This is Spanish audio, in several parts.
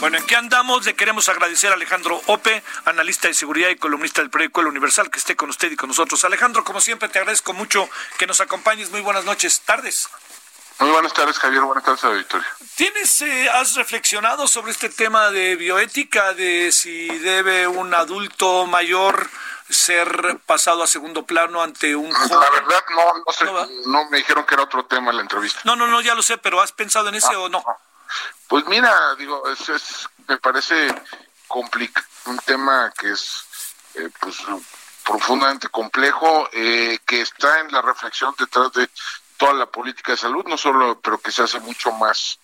Bueno, ¿en qué andamos? Le queremos agradecer a Alejandro Ope, analista de seguridad y columnista del periódico El Universal, que esté con usted y con nosotros. Alejandro, como siempre, te agradezco mucho que nos acompañes. Muy buenas noches, tardes. Muy buenas tardes, Javier. Buenas tardes a Victoria. ¿Tienes, eh, has reflexionado sobre este tema de bioética, de si debe un adulto mayor ser pasado a segundo plano ante un joven? La verdad, no, no sé, ¿No no, me dijeron que era otro tema en la entrevista. No, no, no, ya lo sé, pero ¿has pensado en ese o no? Pues mira, digo, es, me parece complica un tema que es eh, pues profundamente complejo, eh, que está en la reflexión detrás de toda la política de salud, no solo, pero que se hace mucho más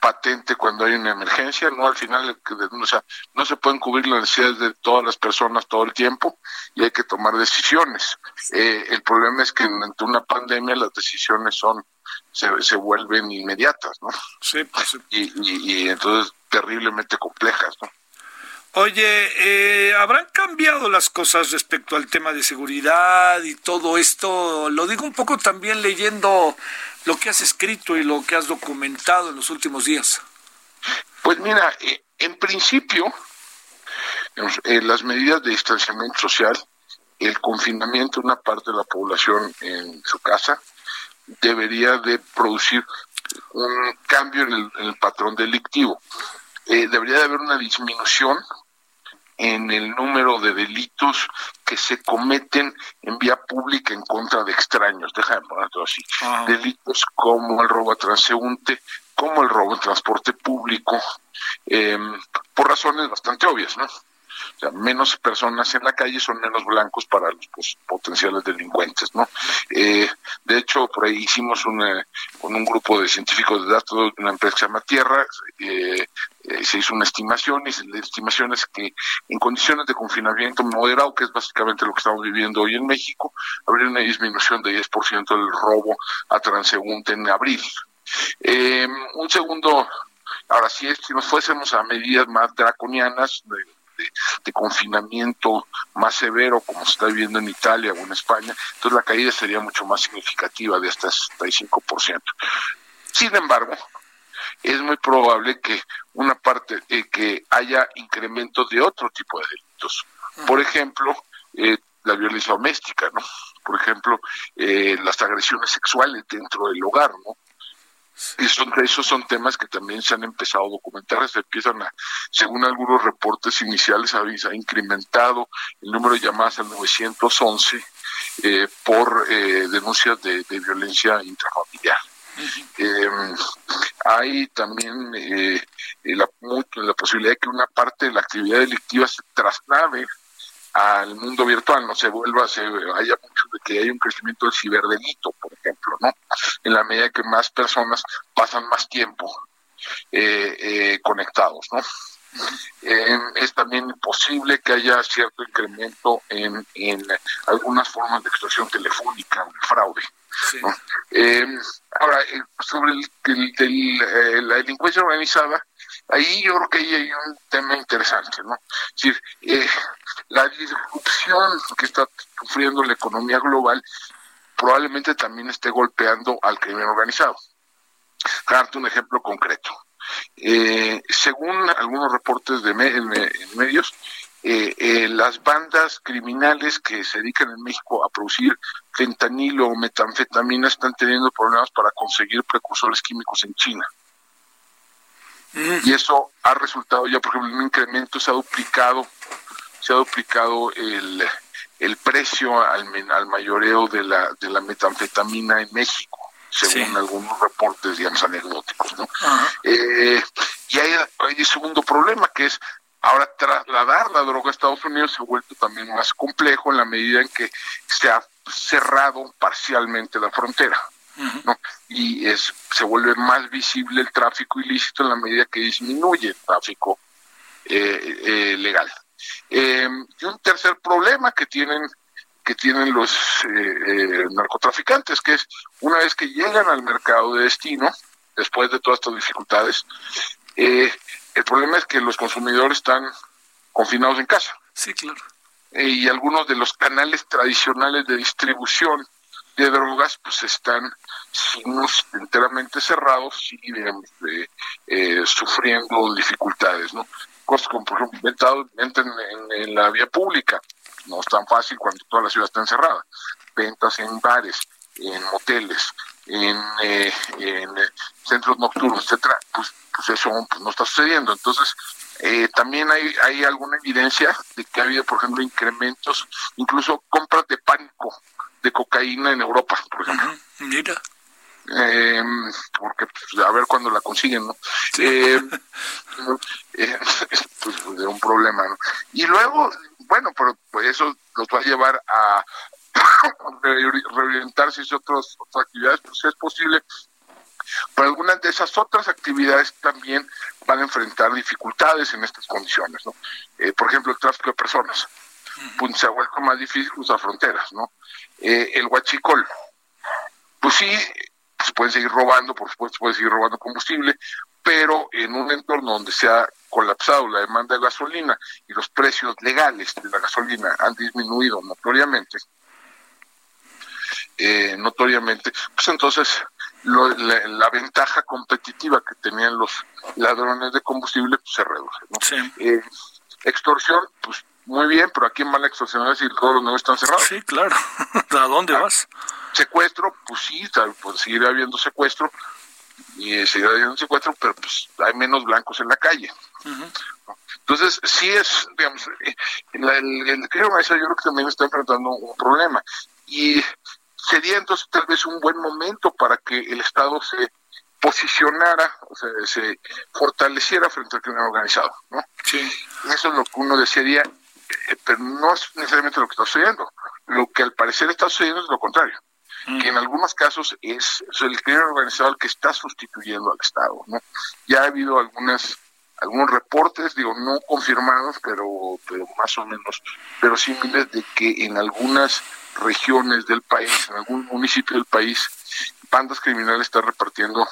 patente cuando hay una emergencia, no al final, no se pueden cubrir las necesidades de todas las personas todo el tiempo y hay que tomar decisiones. Eh, el problema es que ante una pandemia las decisiones son se, se vuelven inmediatas, ¿no? Sí, pues, sí. y, y, y entonces terriblemente complejas, ¿no? Oye, eh, ¿habrán cambiado las cosas respecto al tema de seguridad y todo esto? Lo digo un poco también leyendo lo que has escrito y lo que has documentado en los últimos días. Pues mira, eh, en principio, eh, las medidas de distanciamiento social, el confinamiento de una parte de la población en su casa, debería de producir un cambio en el, en el patrón delictivo. Eh, debería de haber una disminución en el número de delitos que se cometen en vía pública en contra de extraños, déjame ponerlo así. Delitos como el robo a transeúnte, como el robo en transporte público, eh, por razones bastante obvias, ¿no? O sea, menos personas en la calle son menos blancos para los pues, potenciales delincuentes, ¿no? Eh, de hecho, por ahí hicimos con un grupo de científicos de datos de una empresa que se llama Tierra, eh, eh, se hizo una estimación y la estimación es que en condiciones de confinamiento moderado, que es básicamente lo que estamos viviendo hoy en México, habría una disminución de 10% del robo a transeúnte en abril. Eh, un segundo, ahora si nos fuésemos a medidas más draconianas de, de- de confinamiento más severo, como se está viviendo en Italia o en España, entonces la caída sería mucho más significativa, de hasta 65%. Sin embargo, es muy probable que una parte, eh, que haya incrementos de otro tipo de delitos. Por ejemplo, eh, la violencia doméstica, ¿no? Por ejemplo, eh, las agresiones sexuales dentro del hogar, ¿no? Y son, esos son temas que también se han empezado a documentar, se empiezan a, según algunos reportes iniciales, ha, incrementado el número de llamadas al 911 eh, por eh, denuncias de, de violencia intrafamiliar. Eh, hay también eh, la, posibilidad de que una parte de la actividad delictiva se traslade al mundo virtual, no se vuelva, se haya mucho de que haya un crecimiento del ciberdelito, ejemplo, ¿no? En la medida que más personas pasan más tiempo eh, eh, conectados, ¿no? Eh, es también posible que haya cierto incremento en, en algunas formas de extorsión telefónica, de fraude. Sí. ¿no? Eh, ahora, eh, sobre el, el- del, eh, la delincuencia organizada, ahí yo creo que ahí hay un tema interesante, ¿no? Es decir, eh, la disrupción que está sufriendo la economía global probablemente también esté golpeando al crimen organizado. Darte un ejemplo concreto. Eh, según algunos reportes de en medios, eh, eh, las bandas criminales que se dedican en México a producir fentanilo o metanfetamina están teniendo problemas para conseguir precursores químicos en China. Y eso ha resultado ya, por ejemplo, en un incremento, se ha duplicado, se ha duplicado el, el precio al, al mayoreo de la, de la metanfetamina en México, según Sí. algunos reportes, digamos, anecdóticos, ¿no? Eh, y hay, hay un segundo problema que es Ahora, trasladar la droga a Estados Unidos se ha vuelto también más complejo en la medida en que se ha cerrado parcialmente la frontera. ¿no? Y es, se vuelve más visible el tráfico ilícito en la medida que disminuye el tráfico eh, eh, legal. Em, y un tercer problema que tienen que tienen los eh, narcotraficantes, que es una vez que llegan al mercado de destino, después de todas estas dificultades, el problema es que los consumidores están confinados en casa. Sí, claro. y algunos de los canales tradicionales de distribución de drogas pues están signos enteramente cerrados y eh, sufriendo dificultades, ¿no? Cosas como, por ejemplo, entran en, la vía pública, no es tan fácil cuando toda la ciudad está encerrada. Ventas en bares, en moteles, en, eh, en centros nocturnos, etcétera, pues, pues eso pues, no está sucediendo. Entonces, eh, también hay, hay alguna evidencia de que ha habido, por ejemplo, incrementos, incluso compras de pánico de cocaína en Europa, por ejemplo. Mira. Eh, porque pues, a ver cuándo la consiguen, ¿no? Eh, eh, pues, pues, un problema, ¿no? Y luego, bueno, pero pues eso los va a llevar a reorientarse hacia otras, otras actividades, pues es posible. Pero algunas de esas otras actividades también van a enfrentar dificultades en estas condiciones, ¿no? Eh, por ejemplo, el tráfico de personas. Pues se ha vuelto más difícil cruzar fronteras, ¿no? Eh, el huachicol, pues sí, se pueden seguir robando, por supuesto, se puede seguir robando combustible, pero en un entorno donde se ha colapsado la demanda de gasolina y los precios legales de la gasolina han disminuido notoriamente, eh, notoriamente, pues entonces la, ventaja competitiva que tenían los ladrones de combustible pues, se reduce. ¿no? Eh, extorsión, pues muy bien, pero ¿a quién van a extorsionar si todos los negocios están cerrados? Sí, claro. ¿A dónde ah, vas? Secuestro, pues sí, pues seguirá habiendo secuestro, y seguirá habiendo secuestro, pero pues hay menos blancos en la calle. Entonces, sí es, digamos, eh, el, el, creo yo creo que también está enfrentando un problema. Y sería entonces tal vez un buen momento para que el Estado se posicionara, o sea, se fortaleciera frente al crimen organizado, ¿no? Sí. Eso es lo que uno desearía eh, pero no es necesariamente lo que está sucediendo. Lo que al parecer está sucediendo es lo contrario, que en algunos casos es, el crimen organizado el que está sustituyendo al Estado. ¿no? Ya ha habido algunas algunos reportes, digo, no confirmados, pero, pero más o menos pero similares de que en algunas regiones del país, en algún municipio del país, bandas criminales están repartiendo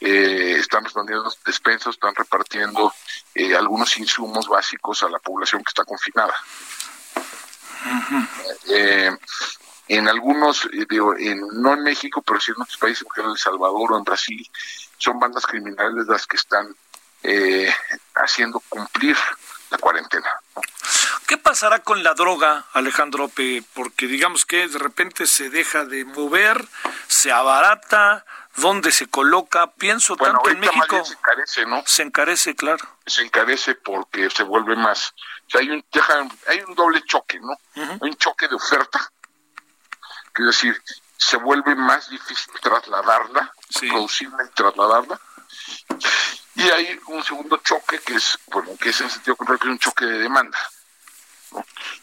eh, están repartiendo despensas, están repartiendo eh, algunos insumos básicos a la población que está confinada. Eh, en algunos, digo, en, no en México, pero sí en otros países, como en El Salvador o en Brasil, son bandas criminales las que están haciendo cumplir la cuarentena. ¿Qué pasará con la droga, Alejandro? Porque digamos que de repente se deja de mover, se abarata, dónde se coloca, pienso tanto en México. Se encarece, ¿no? Se encarece, claro. Se encarece porque se vuelve más. O sea, hay un, hay un doble choque, ¿no? Hay un choque de oferta, es decir, se vuelve más difícil trasladarla, producirla y trasladarla. Y hay un segundo choque que es, bueno, que es en sentido contrario, que es un choque de demanda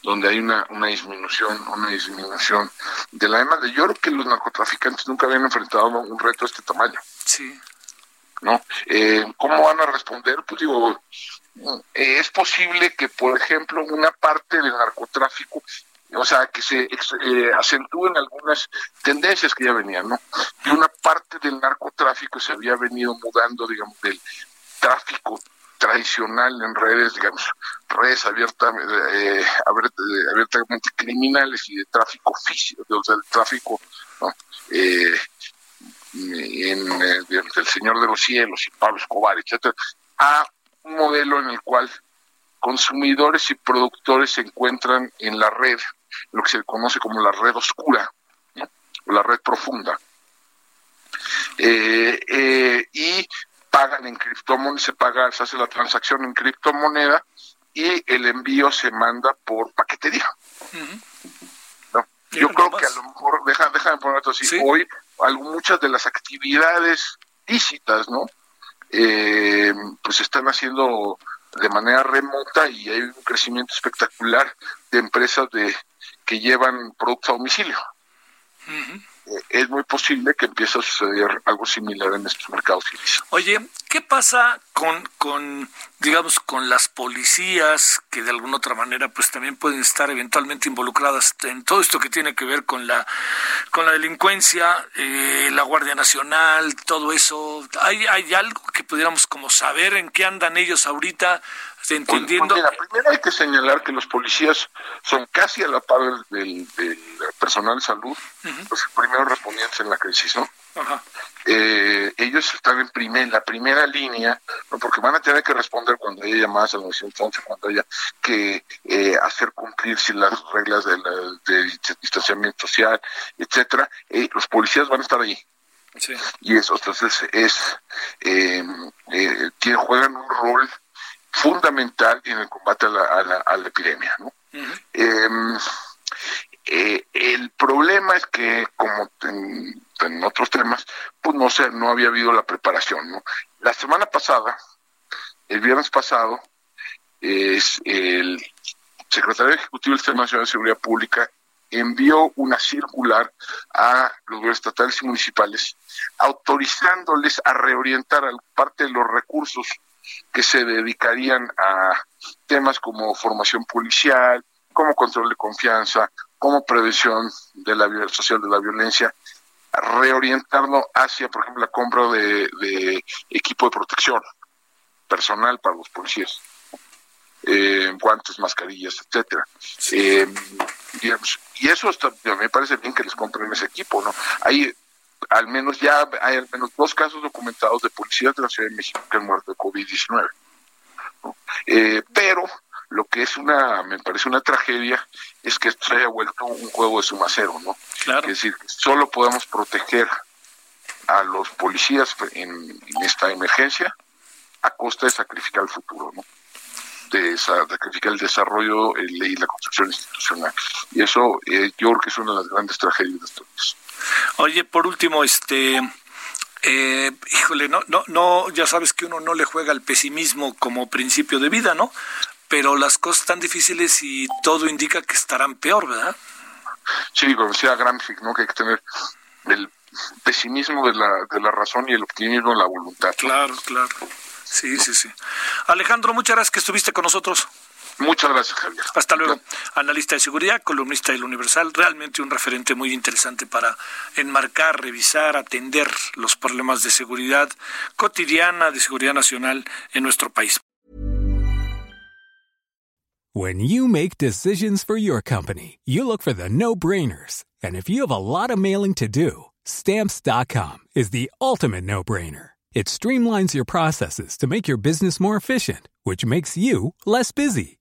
donde hay una, una disminución, una disminución de la demanda. Yo creo que los narcotraficantes nunca habían enfrentado un reto de este tamaño. Sí. ¿No? Eh, ¿Cómo van a responder? Pues digo, eh, es posible que, por ejemplo, una parte del narcotráfico o sea, que se eh, acentúen algunas tendencias que ya venían, ¿no? Que una parte del narcotráfico se había venido mudando, digamos, del tráfico tradicional en redes, digamos, redes abiertas, eh, abiertamente criminales y de tráfico físico, o el tráfico eh, en, eh, del Señor de los Cielos y Pablo Escobar, etcétera, a un modelo en el cual consumidores y productores se encuentran en la red, lo que se conoce como la red oscura, o la red profunda. y pagan en criptomoneda, se paga, se hace la transacción en criptomoneda y el envío se manda por paquetería. Yo creo que a lo mejor, deja, déjame poner esto así, hoy muchas de las actividades lícitas, ¿no? Eh, pues están haciendo de manera remota y hay un crecimiento espectacular de empresas de que llevan productos a domicilio. Eh, es muy posible que empiece a suceder algo similar en estos mercados. Oye, ¿qué pasa con, con, digamos, con las policías que de alguna otra manera pues también pueden estar eventualmente involucradas en todo esto que tiene que ver con la, con la delincuencia, eh, la Guardia Nacional, todo eso? ¿Hay, ¿Hay algo que pudiéramos como saber en qué andan ellos ahorita? Entendiendo. Pues, primero hay que señalar que los policías son casi a la par del, personal de salud, los primeros respondientes en la crisis, ¿no? Eh, ellos están en, primer, la primera línea, porque van a tener que responder cuando haya llamadas al 911, cuando haya que eh, hacer cumplir si las reglas de, distanciamiento social, etcétera. Eh, los policías van a estar ahí. Y eso, entonces, es, eh, juegan un rol fundamental en el combate a la, a la, epidemia. ¿no? Em, eh, el problema es que, como en, otros temas, pues no sé, no había habido la preparación. ¿no? La semana pasada, el viernes pasado, es el secretario ejecutivo del Sistema Nacional de Seguridad Pública envió una circular a los gobiernos estatales y municipales autorizándoles a reorientar parte de los recursos que se dedicarían a temas como formación policial, como control de confianza, como prevención de la social de la violencia, reorientarlo hacia, por ejemplo, la compra de, equipo de protección personal para los policías, eh, guantes, mascarillas, etcétera. Eh, y, eso me parece bien que les compren ese equipo, ¿no? Hay al menos ya hay al menos dos casos documentados de policías de la Ciudad de México que han muerto de COVID-19. Eh, pero lo que es una, me parece una tragedia, es que esto se haya vuelto un juego de suma cero, ¿no? Es decir, solo podemos proteger a los policías en, esta emergencia a costa de sacrificar el futuro, ¿no? De sacrificar el desarrollo y la construcción institucional. Y eso eh, yo creo que es una de las grandes tragedias de estos Oye, por último, este, eh, híjole, no, no, no, ya sabes que uno no le juega al pesimismo como principio de vida, ¿no? Pero las cosas están difíciles y todo indica que estarán peor, ¿verdad? Sí, como decía Gramsci, ¿no? Que hay que tener el pesimismo de la, de la razón y el optimismo de la voluntad. Claro, claro. Sí, sí, sí. Alejandro, muchas gracias que estuviste con nosotros. Muchas gracias, Javier. Hasta luego. Analista de seguridad, columnista del Universal, realmente un referente muy interesante para enmarcar, revisar, atender los problemas de seguridad cotidiana, de seguridad nacional en nuestro país. When you make decisions for your company, you look for the no-brainers. And if you have a lot of mailing to do, stamps.com is the ultimate no-brainer. It streamlines your processes to make your business more efficient, which makes you less busy.